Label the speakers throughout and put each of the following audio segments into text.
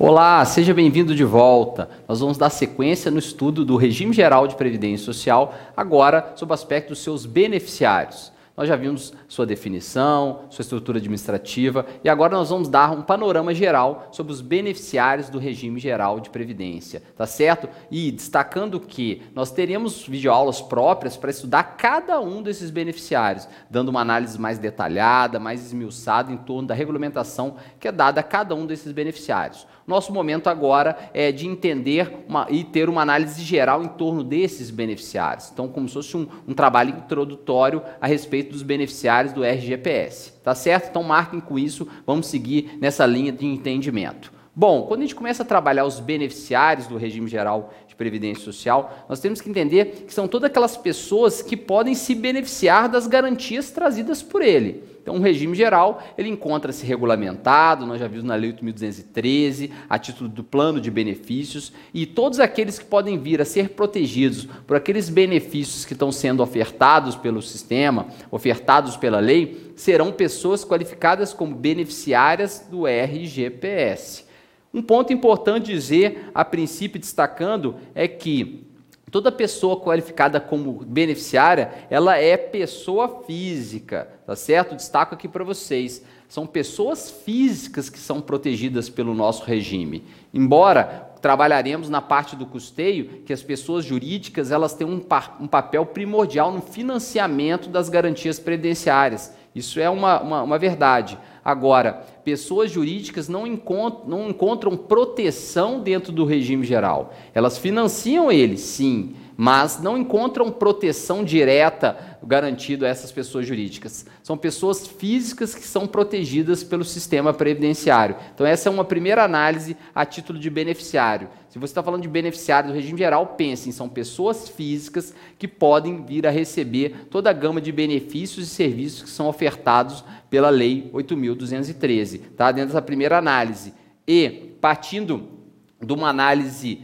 Speaker 1: Olá, seja bem-vindo de volta. Nós vamos dar sequência no estudo do regime geral de previdência social, agora sob o aspecto dos seus beneficiários. Nós já vimos sua definição, sua estrutura administrativa e agora nós vamos dar um panorama geral sobre os beneficiários do regime geral de previdência, tá certo? E destacando que nós teremos videoaulas próprias para estudar cada um desses beneficiários, dando uma análise mais detalhada, mais esmiuçada em torno da regulamentação que é dada a cada um desses beneficiários. Nosso momento agora é de entender uma, e ter uma análise geral em torno desses beneficiários. Então, como se fosse um, um trabalho introdutório a respeito dos beneficiários do RGPS. Tá certo? Então, marquem com isso, vamos seguir nessa linha de entendimento. Bom, quando a gente começa a trabalhar os beneficiários do regime geral de previdência social, nós temos que entender que são todas aquelas pessoas que podem se beneficiar das garantias trazidas por ele. Então, o regime geral, ele encontra-se regulamentado, nós já vimos na Lei 8.213, a título do plano de benefícios, e todos aqueles que podem vir a ser protegidos por aqueles benefícios que estão sendo ofertados pelo sistema, ofertados pela lei, serão pessoas qualificadas como beneficiárias do RGPS. Um ponto importante dizer, a princípio destacando, é que Toda pessoa qualificada como beneficiária, ela é pessoa física, tá certo? Destaco aqui para vocês. São pessoas físicas que são protegidas pelo nosso regime. Embora trabalharemos na parte do custeio, que as pessoas jurídicas elas têm um, um papel primordial no financiamento das garantias previdenciárias. Isso é uma, uma, uma verdade. Agora, pessoas jurídicas não encontram, não encontram proteção dentro do regime geral. Elas financiam ele, sim, mas não encontram proteção direta garantida a essas pessoas jurídicas. São pessoas físicas que são protegidas pelo sistema previdenciário. Então, essa é uma primeira análise a título de beneficiário. Se você está falando de beneficiário do regime geral, pensem, são pessoas físicas que podem vir a receber toda a gama de benefícios e serviços que são ofertados pela Lei 8.213, tá? dentro dessa primeira análise. E, partindo de uma análise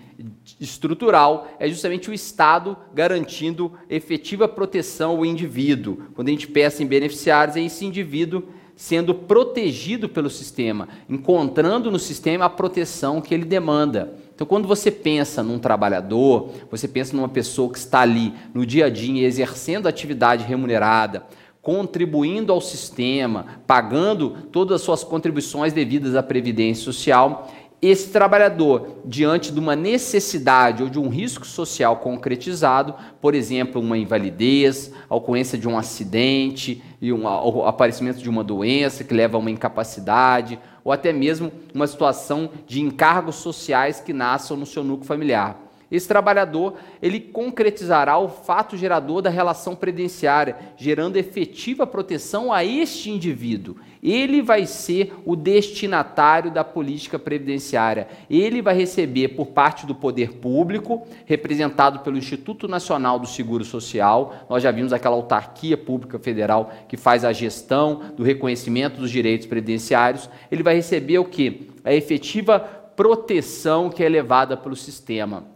Speaker 1: estrutural, é justamente o Estado garantindo efetiva proteção ao indivíduo. Quando a gente pensa em beneficiários, é esse indivíduo sendo protegido pelo sistema, encontrando no sistema a proteção que ele demanda. Então, quando você pensa num trabalhador, você pensa numa pessoa que está ali no dia a dia exercendo atividade remunerada, contribuindo ao sistema, pagando todas as suas contribuições devidas à previdência social, esse trabalhador, diante de uma necessidade ou de um risco social concretizado, por exemplo, uma invalidez, a ocorrência de um acidente e um, o aparecimento de uma doença que leva a uma incapacidade, ou até mesmo uma situação de encargos sociais que nasçam no seu núcleo familiar. Esse trabalhador, ele concretizará o fato gerador da relação previdenciária, gerando efetiva proteção a este indivíduo. Ele vai ser o destinatário da política previdenciária. Ele vai receber por parte do poder público, representado pelo Instituto Nacional do Seguro Social. Nós já vimos aquela autarquia pública federal que faz a gestão do reconhecimento dos direitos previdenciários. Ele vai receber o que? A efetiva proteção que é levada pelo sistema.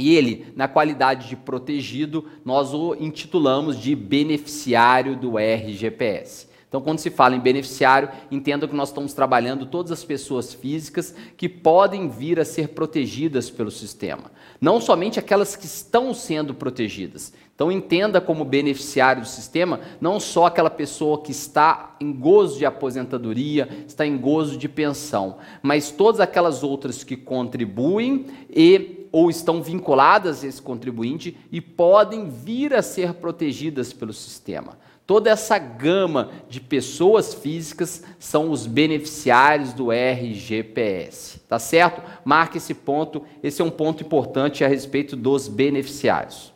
Speaker 1: E ele, na qualidade de protegido, nós o intitulamos de beneficiário do RGPS. Então, quando se fala em beneficiário, entenda que nós estamos trabalhando todas as pessoas físicas que podem vir a ser protegidas pelo sistema, não somente aquelas que estão sendo protegidas. Então, entenda como beneficiário do sistema não só aquela pessoa que está em gozo de aposentadoria, está em gozo de pensão, mas todas aquelas outras que contribuem e ou estão vinculadas a esse contribuinte e podem vir a ser protegidas pelo sistema. Toda essa gama de pessoas físicas são os beneficiários do RGPS, tá certo? Marque esse ponto, esse é um ponto importante a respeito dos beneficiários.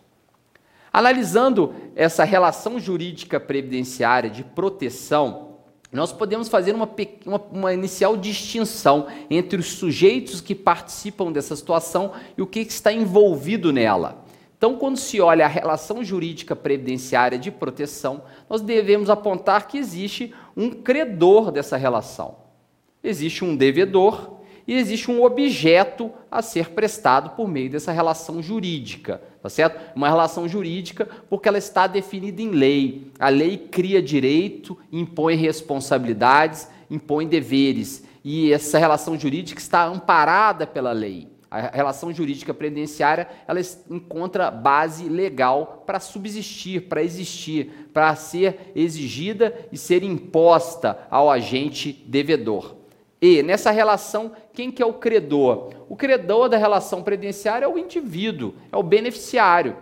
Speaker 1: Analisando essa relação jurídica previdenciária de proteção, nós podemos fazer uma, uma, uma, inicial distinção entre os sujeitos que participam dessa situação e o que está envolvido nela. Então, quando se olha a relação jurídica previdenciária de proteção, nós devemos apontar que existe um credor dessa relação. Existe um devedor e existe um objeto a ser prestado por meio dessa relação jurídica, tá certo? Uma relação jurídica porque ela está definida em lei. A lei cria direito, impõe responsabilidades, impõe deveres. e essa relação jurídica está amparada pela lei. A relação jurídica previdenciária ela encontra base legal para subsistir, para existir, para ser exigida e ser imposta ao agente devedor. E nessa relação, quem que é o credor? O credor da relação previdenciária é o indivíduo, é o beneficiário,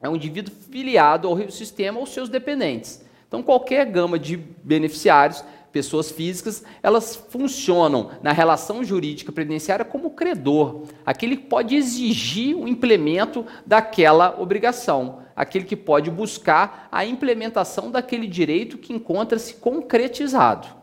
Speaker 1: é um indivíduo filiado ao sistema ou seus dependentes. Então, qualquer gama de beneficiários pessoas físicas, elas funcionam na relação jurídica previdenciária como credor, aquele que pode exigir o implemento daquela obrigação, aquele que pode buscar a implementação daquele direito que encontra-se concretizado.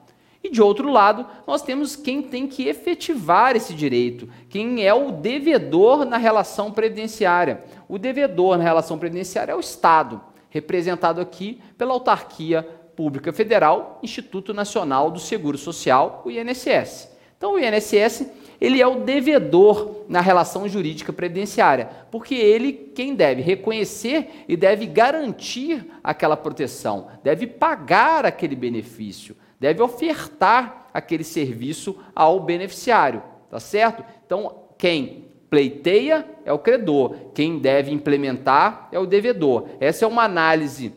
Speaker 1: E de outro lado, nós temos quem tem que efetivar esse direito, quem é o devedor na relação previdenciária. O devedor na relação previdenciária é o Estado, representado aqui pela autarquia Pública Federal, Instituto Nacional do Seguro Social, o INSS. Então, o INSS ele é o devedor na relação jurídica previdenciária, porque ele quem deve reconhecer e deve garantir aquela proteção, deve pagar aquele benefício, deve ofertar aquele serviço ao beneficiário, tá certo? Então, quem pleiteia é o credor, quem deve implementar é o devedor. Essa é uma análise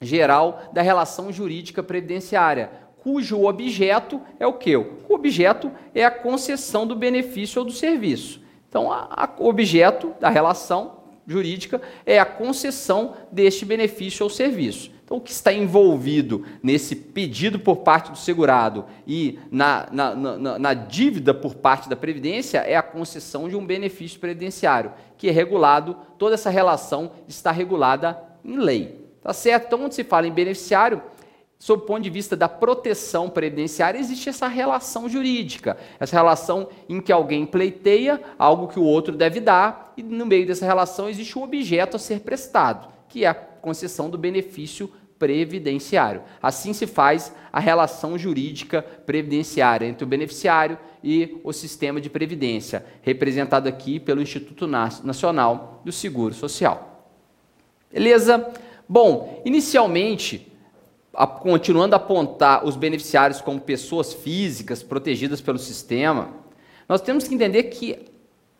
Speaker 1: geral da relação jurídica previdenciária, cujo objeto é o que? O objeto é a concessão do benefício ou do serviço. Então, o objeto da relação jurídica é a concessão deste benefício ou serviço. Então, o que está envolvido nesse pedido por parte do segurado e na, na, na, na, dívida por parte da Previdência é a concessão de um benefício previdenciário, que é regulado, toda essa relação está regulada em lei. Tá certo? Então, quando se fala em beneficiário, sob o ponto de vista da proteção previdenciária, existe essa relação jurídica, essa relação em que alguém pleiteia algo que o outro deve dar, e no meio dessa relação existe o objeto a ser prestado, que é a concessão do benefício previdenciário. Assim se faz a relação jurídica previdenciária entre o beneficiário e o sistema de previdência, representado aqui pelo Instituto Nacional do Seguro Social. Beleza? Bom, inicialmente, continuando a apontar os beneficiários como pessoas físicas protegidas pelo sistema, nós temos que entender que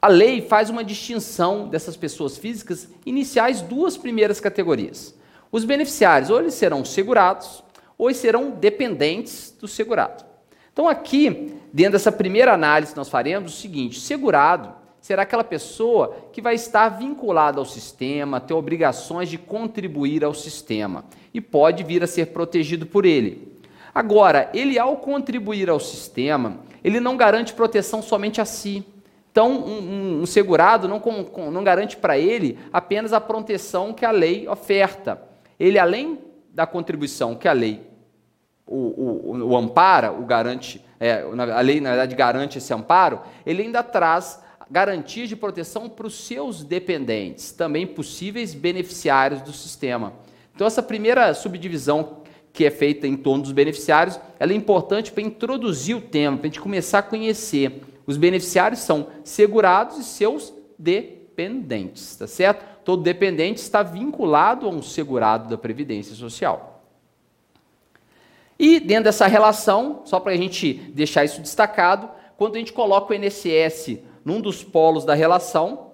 Speaker 1: a lei faz uma distinção dessas pessoas físicas iniciais duas primeiras categorias. Os beneficiários, ou eles serão segurados, ou serão dependentes do segurado. Então, aqui, dentro dessa primeira análise, nós faremos o seguinte: segurado será aquela pessoa que vai estar vinculada ao sistema, ter obrigações de contribuir ao sistema e pode vir a ser protegido por ele. Agora, ele ao contribuir ao sistema, ele não garante proteção somente a si. Então, um, um, um segurado não, com, não garante para ele apenas a proteção que a lei oferta. Ele, além da contribuição que a lei o, o, o ampara, o garante, é, a lei na verdade garante esse amparo, ele ainda traz garantias de proteção para os seus dependentes, também possíveis beneficiários do sistema. Então, essa primeira subdivisão que é feita em torno dos beneficiários, ela é importante para introduzir o tema, para a gente começar a conhecer. Os beneficiários são segurados e seus dependentes, tá certo? Todo dependente está vinculado a um segurado da Previdência Social. E dentro dessa relação, só para a gente deixar isso destacado, quando a gente coloca o INSS num dos polos da relação,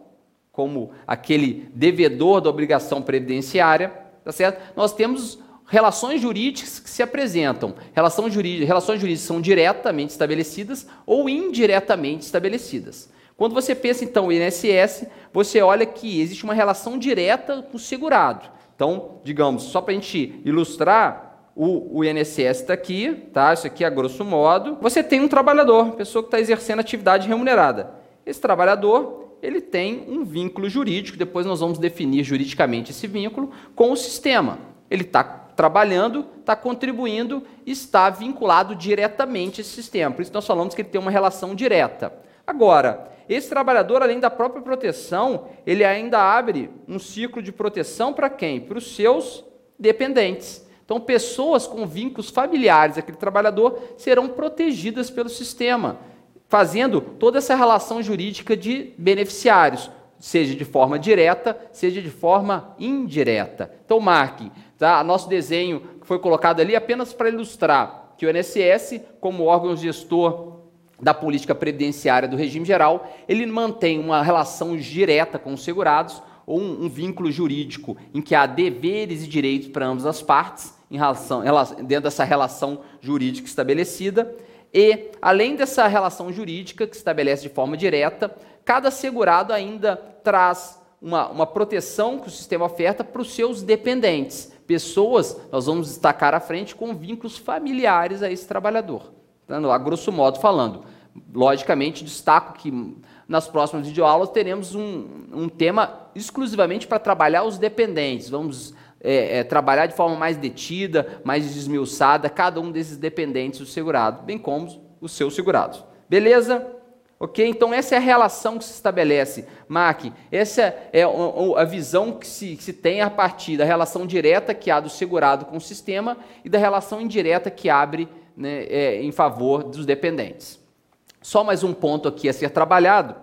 Speaker 1: como aquele devedor da obrigação previdenciária, tá certo? Nós temos relações jurídicas que se apresentam. Relação jurídica, relações jurídicas são diretamente estabelecidas ou indiretamente estabelecidas. Quando você pensa então em INSS, você olha que existe uma relação direta com o segurado. Então, digamos, só para a gente ilustrar, o, o INSS está aqui, tá? Isso aqui é grosso modo. Você tem um trabalhador, pessoa que está exercendo atividade remunerada. Esse trabalhador, ele tem um vínculo jurídico, depois nós vamos definir juridicamente esse vínculo com o sistema. Ele está trabalhando, está contribuindo, está vinculado diretamente a esse sistema. Por isso nós falamos que ele tem uma relação direta. Agora, esse trabalhador, além da própria proteção, ele ainda abre um ciclo de proteção para quem? Para os seus dependentes. Então, pessoas com vínculos familiares aquele trabalhador serão protegidas pelo sistema fazendo toda essa relação jurídica de beneficiários, seja de forma direta, seja de forma indireta. Então, marque, tá? Nosso desenho foi colocado ali apenas para ilustrar que o INSS, como órgão gestor da política previdenciária do regime geral, ele mantém uma relação direta com os segurados ou um, um vínculo jurídico em que há deveres e direitos para ambas as partes em relação, dentro dessa relação jurídica estabelecida. E, além dessa relação jurídica que se estabelece de forma direta, cada segurado ainda traz uma, uma proteção que o sistema oferta para os seus dependentes. Pessoas, nós vamos destacar à frente, com vínculos familiares a esse trabalhador. Então, a grosso modo falando. Logicamente, destaco que nas próximas videoaulas teremos um, um tema exclusivamente para trabalhar os dependentes. Vamos é, é, trabalhar de forma mais detida, mais desmiuçada, cada um desses dependentes do segurado, bem como os seus segurados. Beleza? Ok? Então, essa é a relação que se estabelece, Mark. Essa é a visão que se, que se tem a partir da relação direta que há do segurado com o sistema e da relação indireta que abre né, é, em favor dos dependentes. Só mais um ponto aqui a ser trabalhado.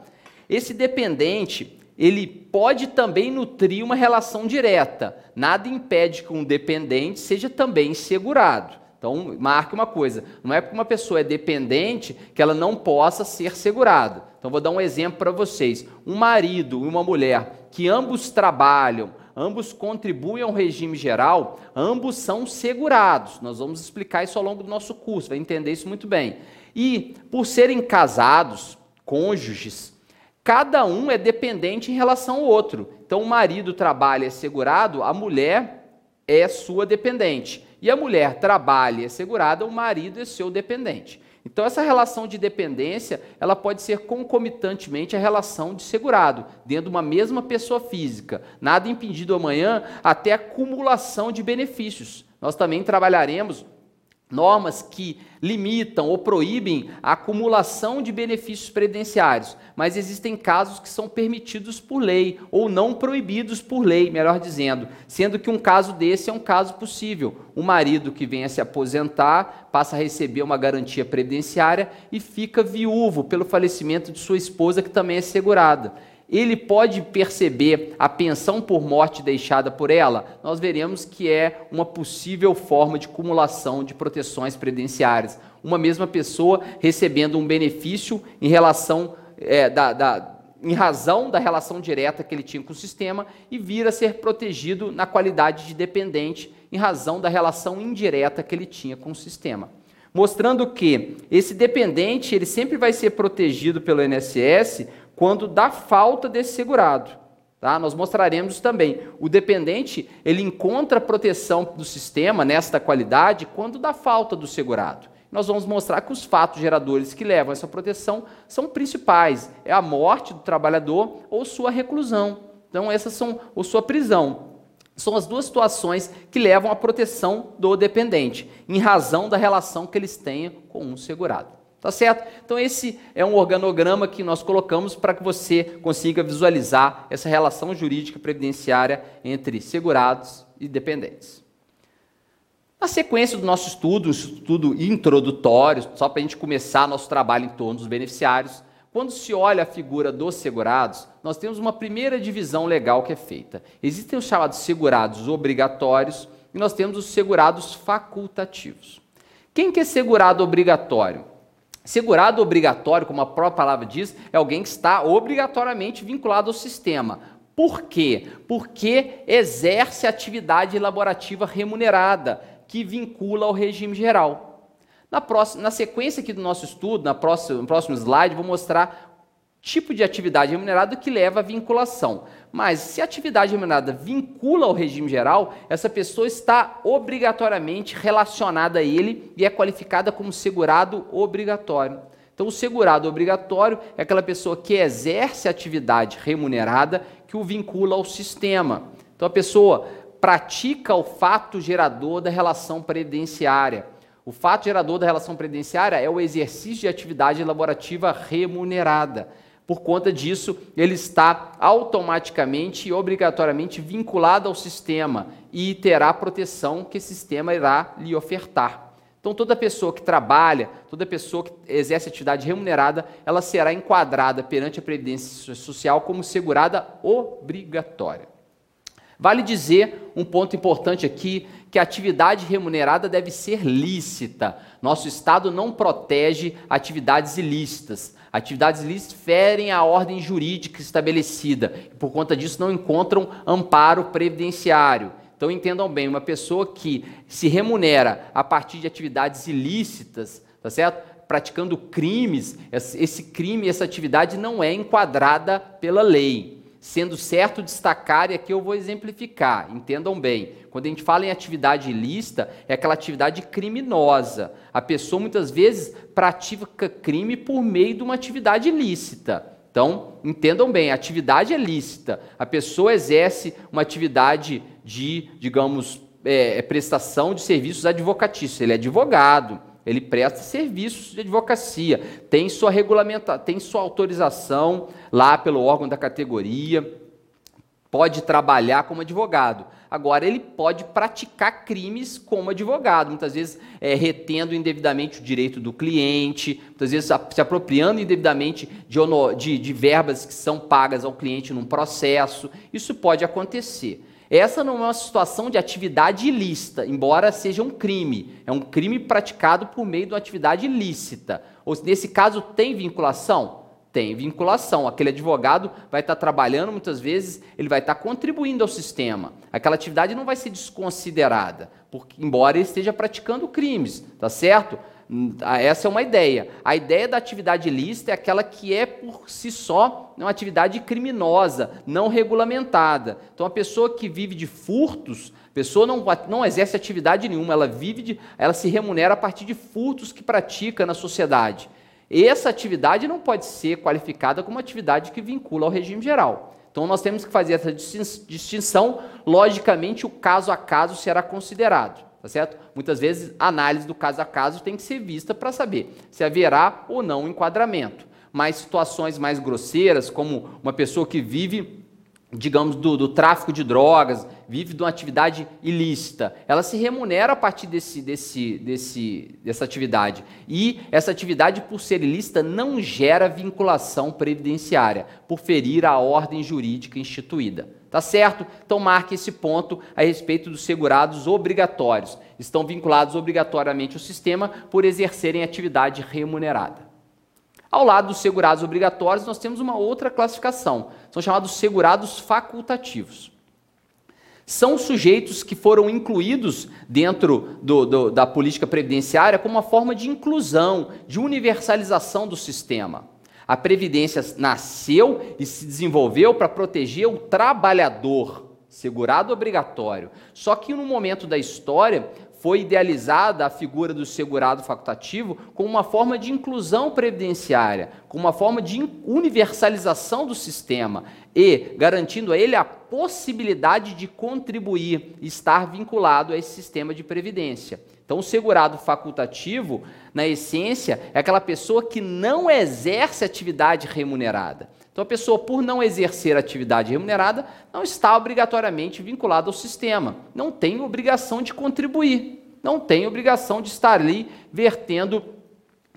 Speaker 1: Esse dependente, ele pode também nutrir uma relação direta. Nada impede que um dependente seja também segurado. Então, marque uma coisa: não é porque uma pessoa é dependente que ela não possa ser segurada. Então, vou dar um exemplo para vocês: um marido e uma mulher que ambos trabalham, ambos contribuem ao regime geral, ambos são segurados. Nós vamos explicar isso ao longo do nosso curso, vai entender isso muito bem. E, por serem casados, cônjuges, cada um é dependente em relação ao outro. Então, o marido trabalha é segurado, a mulher é sua dependente e a mulher trabalha é segurada, o marido é seu dependente. Então essa relação de dependência, ela pode ser concomitantemente a relação de segurado, dentro de uma mesma pessoa física. Nada impedido amanhã até acumulação de benefícios. Nós também trabalharemos normas que limitam ou proíbem a acumulação de benefícios previdenciários, mas existem casos que são permitidos por lei ou não proibidos por lei, melhor dizendo, sendo que um caso desse é um caso possível. O marido que vem a se aposentar passa a receber uma garantia previdenciária e fica viúvo pelo falecimento de sua esposa que também é segurada ele pode perceber a pensão por morte deixada por ela? Nós veremos que é uma possível forma de cumulação de proteções previdenciárias. Uma mesma pessoa recebendo um benefício em relação é, da, da, em razão da relação direta que ele tinha com o sistema e vir a ser protegido na qualidade de dependente em razão da relação indireta que ele tinha com o sistema. Mostrando que esse dependente ele sempre vai ser protegido pelo INSS quando dá falta desse segurado. Tá? Nós mostraremos também. O dependente ele encontra proteção do sistema nesta qualidade quando dá falta do segurado. Nós vamos mostrar que os fatos geradores que levam essa proteção são principais: é a morte do trabalhador ou sua reclusão. Então, essas são ou sua prisão. São as duas situações que levam à proteção do dependente, em razão da relação que eles tenham com um segurado. Tá certo? Então, esse é um organograma que nós colocamos para que você consiga visualizar essa relação jurídica previdenciária entre segurados e dependentes. Na sequência do nosso estudo, estudo introdutório, só para a gente começar nosso trabalho em torno dos beneficiários, quando se olha a figura dos segurados, nós temos uma primeira divisão legal que é feita. Existem os chamados segurados obrigatórios e nós temos os segurados facultativos. Quem que é segurado obrigatório? Segurado obrigatório, como a própria palavra diz, é alguém que está obrigatoriamente vinculado ao sistema. Por quê? Porque exerce atividade laborativa remunerada, que vincula ao regime geral. Na, próxima, na sequência aqui do nosso estudo, na próxima, no próximo slide, vou mostrar tipo de atividade remunerada que leva à vinculação. Mas se a atividade remunerada vincula ao regime geral, essa pessoa está obrigatoriamente relacionada a ele e é qualificada como segurado obrigatório. Então, o segurado obrigatório é aquela pessoa que exerce a atividade remunerada que o vincula ao sistema. Então, a pessoa pratica o fato gerador da relação previdenciária. O fato gerador da relação previdenciária é o exercício de atividade laborativa remunerada. Por conta disso, ele está automaticamente e obrigatoriamente vinculado ao sistema e terá a proteção que esse sistema irá lhe ofertar. Então, toda pessoa que trabalha, toda pessoa que exerce atividade remunerada, ela será enquadrada perante a Previdência Social como segurada obrigatória. Vale dizer um ponto importante aqui que a atividade remunerada deve ser lícita. Nosso Estado não protege atividades ilícitas. Atividades ilícitas ferem a ordem jurídica estabelecida e, por conta disso, não encontram amparo previdenciário. Então, entendam bem: uma pessoa que se remunera a partir de atividades ilícitas, tá certo? praticando crimes, esse crime, essa atividade não é enquadrada pela lei. Sendo certo destacar, e aqui eu vou exemplificar, entendam bem. Quando a gente fala em atividade ilícita, é aquela atividade criminosa. A pessoa muitas vezes pratica crime por meio de uma atividade ilícita. Então, entendam bem, a atividade é lícita. A pessoa exerce uma atividade de, digamos, é, prestação de serviços advocatícios. Ele é advogado, ele presta serviços de advocacia, tem sua regulamenta, tem sua autorização lá pelo órgão da categoria, pode trabalhar como advogado. Agora, ele pode praticar crimes como advogado, muitas vezes é, retendo indevidamente o direito do cliente, muitas vezes se apropriando indevidamente de, de, de verbas que são pagas ao cliente num processo. Isso pode acontecer. Essa não é uma situação de atividade ilícita, embora seja um crime. É um crime praticado por meio de uma atividade ilícita. Ou nesse caso tem vinculação? Tem vinculação. Aquele advogado vai estar trabalhando muitas vezes, ele vai estar contribuindo ao sistema. Aquela atividade não vai ser desconsiderada, porque embora ele esteja praticando crimes, tá certo? Essa é uma ideia. A ideia da atividade ilícita é aquela que é por si só uma atividade criminosa, não regulamentada. Então, a pessoa que vive de furtos, a pessoa não, não exerce atividade nenhuma, ela vive de, ela se remunera a partir de furtos que pratica na sociedade. Essa atividade não pode ser qualificada como atividade que vincula ao regime geral. Então, nós temos que fazer essa distinção. Logicamente, o caso a caso será considerado tá certo? Muitas vezes a análise do caso a caso tem que ser vista para saber se haverá ou não enquadramento. Mas situações mais grosseiras, como uma pessoa que vive, digamos, do, do, tráfico de drogas, vive de uma atividade ilícita, ela se remunera a partir desse, desse, desse, dessa atividade. E essa atividade, por ser ilícita, não gera vinculação previdenciária, por ferir a ordem jurídica instituída. Tá certo? Então marque esse ponto a respeito dos segurados obrigatórios. Estão vinculados obrigatoriamente ao sistema por exercerem atividade remunerada. Ao lado dos segurados obrigatórios, nós temos uma outra classificação. São chamados segurados facultativos. São sujeitos que foram incluídos dentro do, do, da política previdenciária como uma forma de inclusão, de universalização do sistema. A Previdência nasceu e se desenvolveu para proteger o trabalhador, segurado obrigatório. Só que no momento da história foi idealizada a figura do segurado facultativo como uma forma de inclusão previdenciária, como uma forma de universalização do sistema e garantindo a ele a possibilidade de contribuir, estar vinculado a esse sistema de previdência. Então, o segurado facultativo, na essência, é aquela pessoa que não exerce atividade remunerada. Então, a pessoa, por não exercer atividade remunerada, não está obrigatoriamente vinculada ao sistema, não tem obrigação de contribuir, não tem obrigação de estar ali vertendo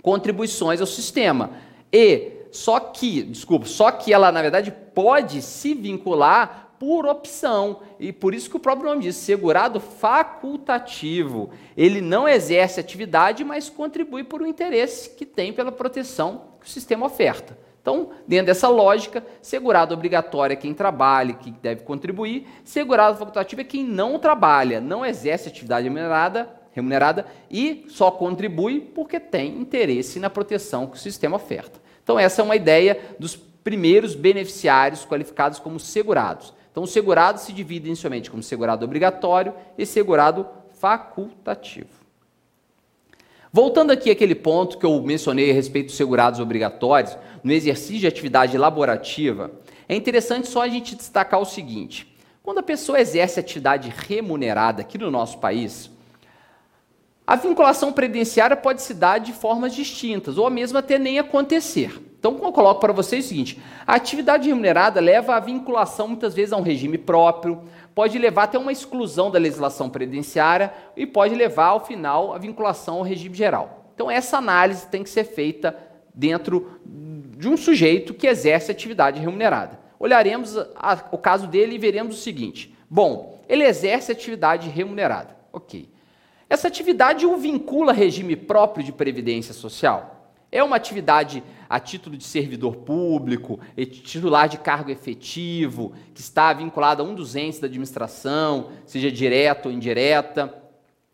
Speaker 1: contribuições ao sistema. E só que, desculpa, só que ela, na verdade, pode se vincular por opção. E por isso que o próprio nome diz, segurado facultativo. Ele não exerce atividade, mas contribui por um interesse que tem pela proteção que o sistema oferta. Então, dentro dessa lógica, segurado obrigatório é quem trabalha, que deve contribuir, segurado facultativo é quem não trabalha, não exerce atividade remunerada, remunerada e só contribui porque tem interesse na proteção que o sistema oferta. Então, essa é uma ideia dos primeiros beneficiários qualificados como segurados. Então, o segurado se divide inicialmente como segurado obrigatório e segurado facultativo. Voltando aqui àquele ponto que eu mencionei a respeito dos segurados obrigatórios, no exercício de atividade laborativa, é interessante só a gente destacar o seguinte: quando a pessoa exerce atividade remunerada aqui no nosso país, a vinculação previdenciária pode se dar de formas distintas, ou a mesma até nem acontecer. Então, eu coloco para vocês o seguinte: a atividade remunerada leva à vinculação, muitas vezes, a um regime próprio, pode levar até uma exclusão da legislação previdenciária e pode levar, ao final, a vinculação ao regime geral. Então, essa análise tem que ser feita dentro de um sujeito que exerce atividade remunerada. Olharemos a, o caso dele e veremos o seguinte: Bom, ele exerce atividade remunerada. Ok. Essa atividade o vincula a regime próprio de previdência social? É uma atividade a título de servidor público, titular de cargo efetivo, que está vinculado a um dos entes da administração, seja direta ou indireta.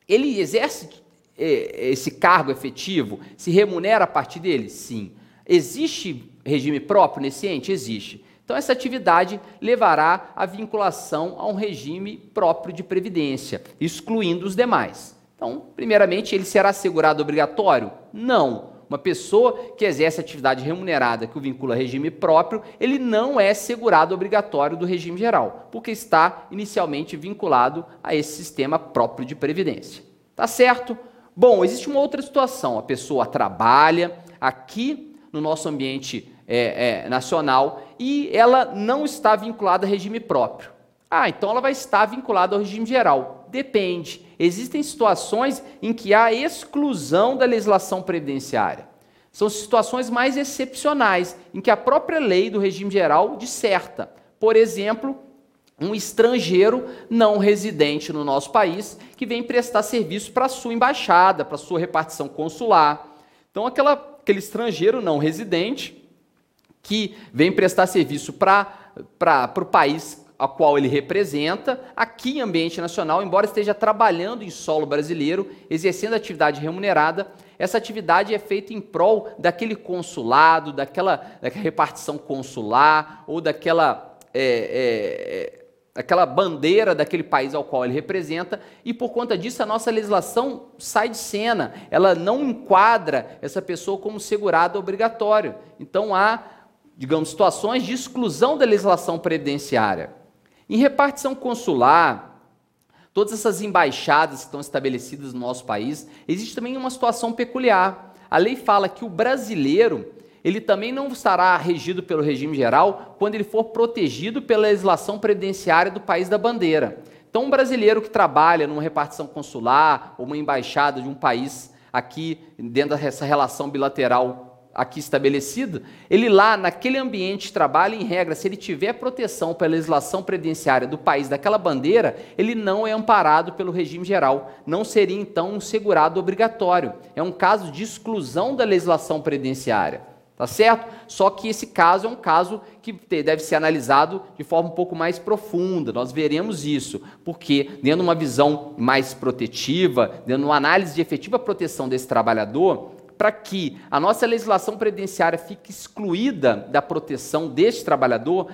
Speaker 1: Ele exerce é, esse cargo efetivo? Se remunera a partir dele? Sim. Existe regime próprio nesse ente? Existe. Então, essa atividade levará à vinculação a um regime próprio de previdência, excluindo os demais. Então, primeiramente, ele será segurado obrigatório? Não. Uma pessoa que exerce atividade remunerada que o vincula a regime próprio, ele não é segurado obrigatório do regime geral, porque está inicialmente vinculado a esse sistema próprio de previdência. Tá certo? Bom, existe uma outra situação. A pessoa trabalha aqui no nosso ambiente é, é, nacional e ela não está vinculada a regime próprio. Ah, então ela vai estar vinculada ao regime geral. Depende. Existem situações em que há exclusão da legislação previdenciária. São situações mais excepcionais, em que a própria lei do regime geral disserta. Por exemplo, um estrangeiro não residente no nosso país que vem prestar serviço para a sua embaixada, para a sua repartição consular. Então, aquela, aquele estrangeiro não residente que vem prestar serviço para o país a qual ele representa, aqui em ambiente nacional, embora esteja trabalhando em solo brasileiro, exercendo atividade remunerada, essa atividade é feita em prol daquele consulado, daquela, daquela repartição consular ou daquela. É, é, aquela bandeira daquele país ao qual ele representa, e por conta disso a nossa legislação sai de cena, ela não enquadra essa pessoa como segurado obrigatório. Então há, digamos, situações de exclusão da legislação previdenciária. Em repartição consular, todas essas embaixadas que estão estabelecidas no nosso país, existe também uma situação peculiar. A lei fala que o brasileiro ele também não estará regido pelo regime geral quando ele for protegido pela legislação previdenciária do país da bandeira. Então, um brasileiro que trabalha numa repartição consular ou uma embaixada de um país aqui dentro dessa relação bilateral aqui estabelecida, ele lá naquele ambiente de trabalho, em regra, se ele tiver proteção pela legislação previdenciária do país daquela bandeira, ele não é amparado pelo regime geral, não seria então um segurado obrigatório. É um caso de exclusão da legislação previdenciária. Tá certo? Só que esse caso é um caso que deve ser analisado de forma um pouco mais profunda. Nós veremos isso, porque dentro de uma visão mais protetiva, dentro de uma análise de efetiva proteção desse trabalhador, para que a nossa legislação previdenciária fique excluída da proteção deste trabalhador,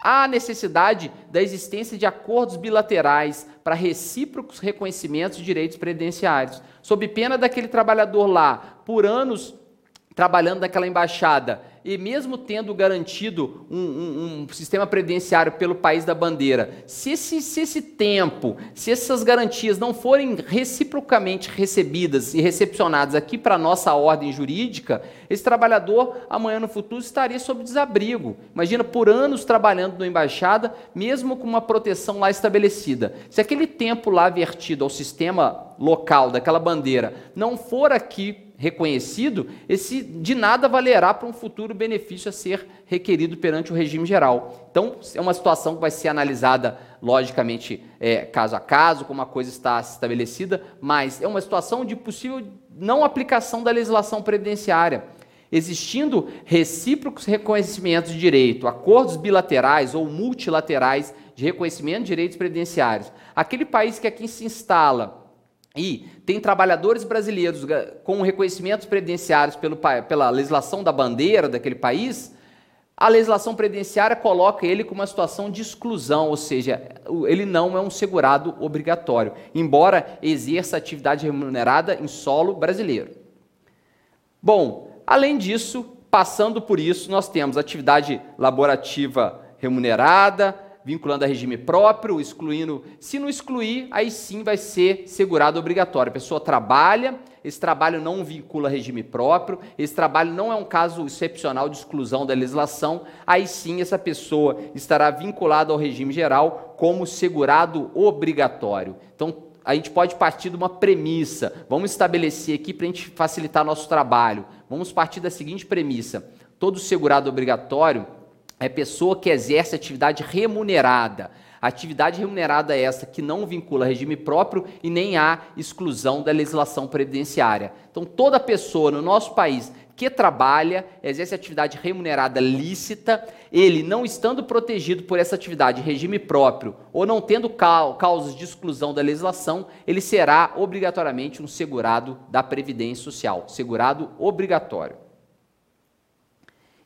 Speaker 1: há necessidade da existência de acordos bilaterais para recíprocos reconhecimentos de direitos previdenciários, sob pena daquele trabalhador lá, por anos trabalhando naquela embaixada e mesmo tendo garantido um, um, um, sistema previdenciário pelo país da bandeira, se esse, se esse tempo, se essas garantias não forem reciprocamente recebidas e recepcionadas aqui para a nossa ordem jurídica, esse trabalhador amanhã no futuro estaria sob desabrigo. Imagina por anos trabalhando na embaixada, mesmo com uma proteção lá estabelecida. Se aquele tempo lá vertido ao sistema local daquela bandeira não for aqui reconhecido, esse de nada valerá para um futuro benefício a ser requerido perante o regime geral. Então, é uma situação que vai ser analisada, logicamente, é, caso a caso, como a coisa está estabelecida, mas é uma situação de possível não aplicação da legislação previdenciária. Existindo recíprocos reconhecimentos de direito, acordos bilaterais ou multilaterais de reconhecimento de direitos previdenciários, aquele país que aqui se instala e tem trabalhadores brasileiros com reconhecimentos previdenciários pelo, pela legislação da bandeira daquele país, a legislação previdenciária coloca ele com uma situação de exclusão, ou seja, ele não é um segurado obrigatório, embora exerça atividade remunerada em solo brasileiro. Bom, além disso, passando por isso, nós temos atividade laborativa remunerada, vinculando a regime próprio, excluindo. Se não excluir, aí sim vai ser segurado obrigatório. A pessoa trabalha, esse trabalho não vincula regime próprio, esse trabalho não é um caso excepcional de exclusão da legislação, aí sim essa pessoa estará vinculada ao regime geral como segurado obrigatório. Então, a gente pode partir de uma premissa. Vamos estabelecer aqui para a gente facilitar nosso trabalho. Vamos partir da seguinte premissa: todo segurado obrigatório é pessoa que exerce atividade remunerada. Atividade remunerada é essa que não vincula regime próprio e nem há exclusão da legislação previdenciária. Então, toda pessoa no nosso país que trabalha, exerce atividade remunerada lícita, ele não estando protegido por essa atividade regime próprio ou não tendo causas de exclusão da legislação, ele será obrigatoriamente um segurado da Previdência Social, segurado obrigatório.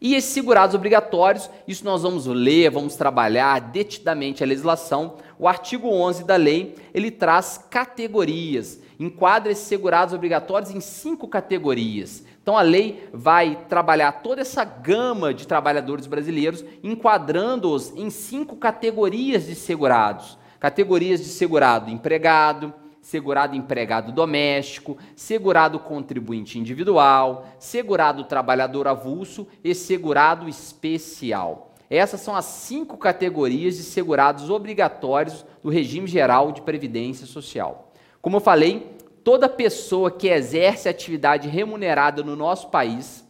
Speaker 1: E esses segurados obrigatórios, isso nós vamos ler, vamos trabalhar detidamente a legislação. O artigo 11 da lei, ele traz categorias, enquadra esses segurados obrigatórios em cinco categorias. Então a lei vai trabalhar toda essa gama de trabalhadores brasileiros, enquadrando-os em cinco categorias de segurados. Categorias de segurado empregado, segurado empregado doméstico, segurado contribuinte individual, segurado trabalhador avulso e segurado especial. Essas são as cinco categorias de segurados obrigatórios do regime geral de previdência social. Como eu falei, toda pessoa que exerce atividade remunerada no nosso país,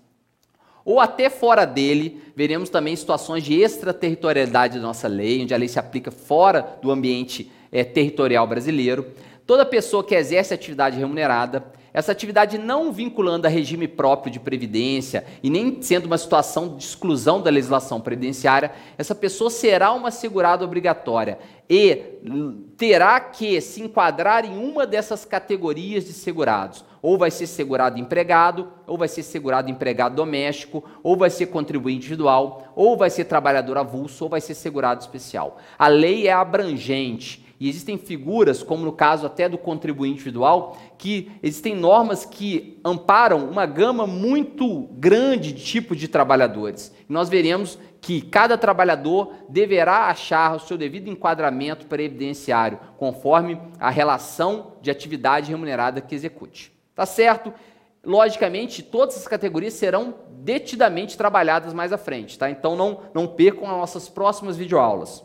Speaker 1: ou até fora dele, veremos também situações de extraterritorialidade da nossa lei, onde a lei se aplica fora do ambiente é, territorial brasileiro. Toda pessoa que exerce atividade remunerada, essa atividade não vinculando a regime próprio de previdência e nem sendo uma situação de exclusão da legislação previdenciária, essa pessoa será uma segurada obrigatória e terá que se enquadrar em uma dessas categorias de segurados. Ou vai ser segurado empregado, ou vai ser segurado empregado doméstico, ou vai ser contribuinte individual, ou vai ser trabalhador avulso, ou vai ser segurado especial. A lei é abrangente e existem figuras, como no caso até do contribuinte individual, que existem normas que amparam uma gama muito grande de tipos de trabalhadores. E nós veremos que cada trabalhador deverá achar o seu devido enquadramento previdenciário, conforme a relação de atividade remunerada que execute. Tá certo? Logicamente, todas as categorias serão detidamente trabalhadas mais à frente, tá? Então não, não percam as nossas próximas videoaulas.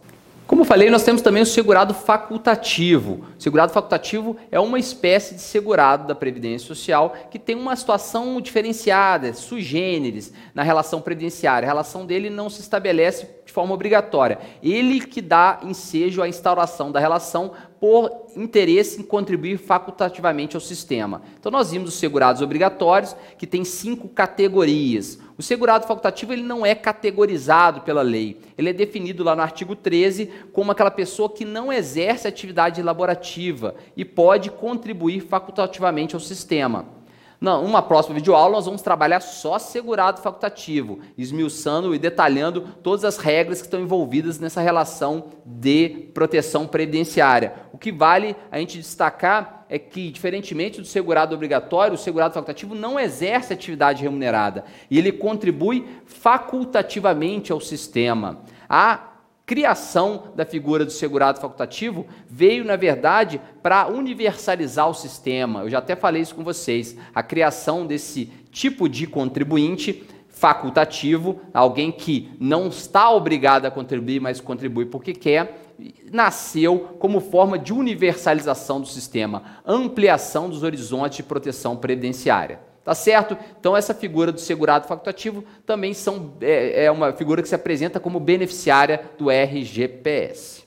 Speaker 1: Como falei, nós temos também o segurado facultativo. O segurado facultativo é uma espécie de segurado da Previdência Social que tem uma situação diferenciada, sui generis, na relação previdenciária. A relação dele não se estabelece de forma obrigatória. Ele que dá ensejo à instauração da relação por interesse em contribuir facultativamente ao sistema. Então nós vimos os segurados obrigatórios, que tem cinco categorias. O segurado facultativo ele não é categorizado pela lei. Ele é definido lá no artigo 13 como aquela pessoa que não exerce atividade laborativa e pode contribuir facultativamente ao sistema. Numa próxima videoaula, nós vamos trabalhar só segurado facultativo, esmiuçando e detalhando todas as regras que estão envolvidas nessa relação de proteção previdenciária. O que vale a gente destacar é que, diferentemente do segurado obrigatório, o segurado facultativo não exerce atividade remunerada e ele contribui facultativamente ao sistema. A criação da figura do segurado facultativo veio, na verdade, para universalizar o sistema. Eu já até falei isso com vocês. A criação desse tipo de contribuinte facultativo, alguém que não está obrigado a contribuir, mas contribui porque quer, nasceu como forma de universalização do sistema, ampliação dos horizontes de proteção previdenciária. Tá certo? Então, essa figura do segurado facultativo também são, é, é uma figura que se apresenta como beneficiária do RGPS.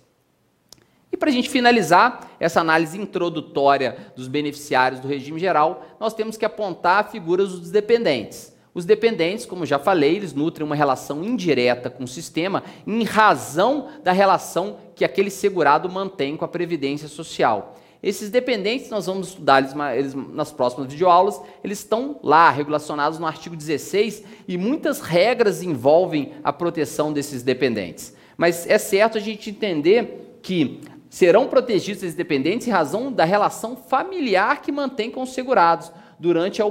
Speaker 1: E para a gente finalizar essa análise introdutória dos beneficiários do regime geral, nós temos que apontar a figura dos dependentes. Os dependentes, como já falei, eles nutrem uma relação indireta com o sistema em razão da relação que aquele segurado mantém com a previdência social. Esses dependentes, nós vamos estudar eles, eles nas próximas videoaulas, eles estão lá, regulacionados no artigo 16, e muitas regras envolvem a proteção desses dependentes. Mas é certo a gente entender que serão protegidos esses dependentes em razão da relação familiar que mantém com os segurados durante a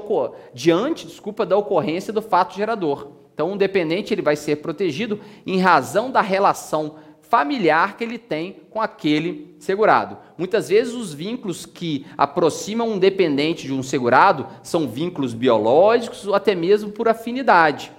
Speaker 1: diante, desculpa, da ocorrência do fato gerador. Então, um dependente ele vai ser protegido em razão da relação familiar que ele tem com aquele segurado. Muitas vezes os vínculos que aproximam um dependente de um segurado são vínculos biológicos ou até mesmo por afinidade.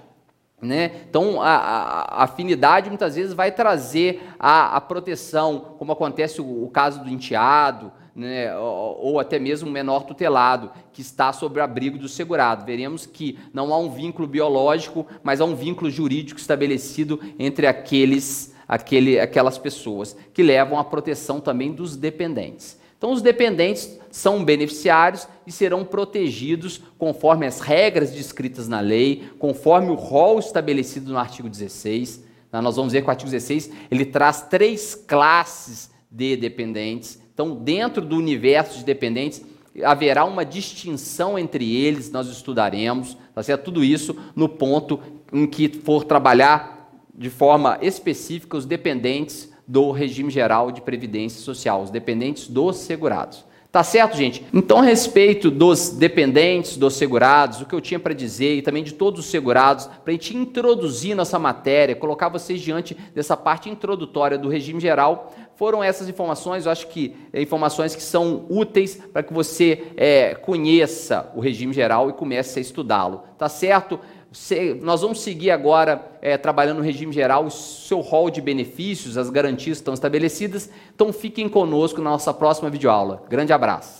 Speaker 1: Né? Então, a, a, afinidade muitas vezes vai trazer a, a proteção, como acontece o, o caso do enteado, né? ou, ou, até mesmo o menor tutelado, que está sob o abrigo do segurado. Veremos que não há um vínculo biológico, mas há um vínculo jurídico estabelecido entre aqueles aquele, aquelas pessoas que levam à proteção também dos dependentes. Então, os dependentes são beneficiários e serão protegidos conforme as regras descritas na lei, conforme o rol estabelecido no artigo 16. Né, nós vamos ver que o artigo 16 ele traz três classes de dependentes. Então, dentro do universo de dependentes, haverá uma distinção entre eles, nós estudaremos, tá certo? tudo isso no ponto em que for trabalhar de forma específica os dependentes do regime geral de previdência social, os dependentes dos segurados. Tá certo, gente? Então, a respeito dos dependentes, dos segurados, o que eu tinha para dizer e também de todos os segurados, para a gente introduzir nossa matéria, colocar vocês diante dessa parte introdutória do regime geral, foram essas informações. Eu acho que é, informações que são úteis para que você é, conheça o regime geral e comece a estudá-lo. Tá certo? nós vamos seguir agora é, trabalhando no regime geral o seu rol de benefícios, as garantias estão estabelecidas. Então fiquem conosco na nossa próxima videoaula. Grande abraço.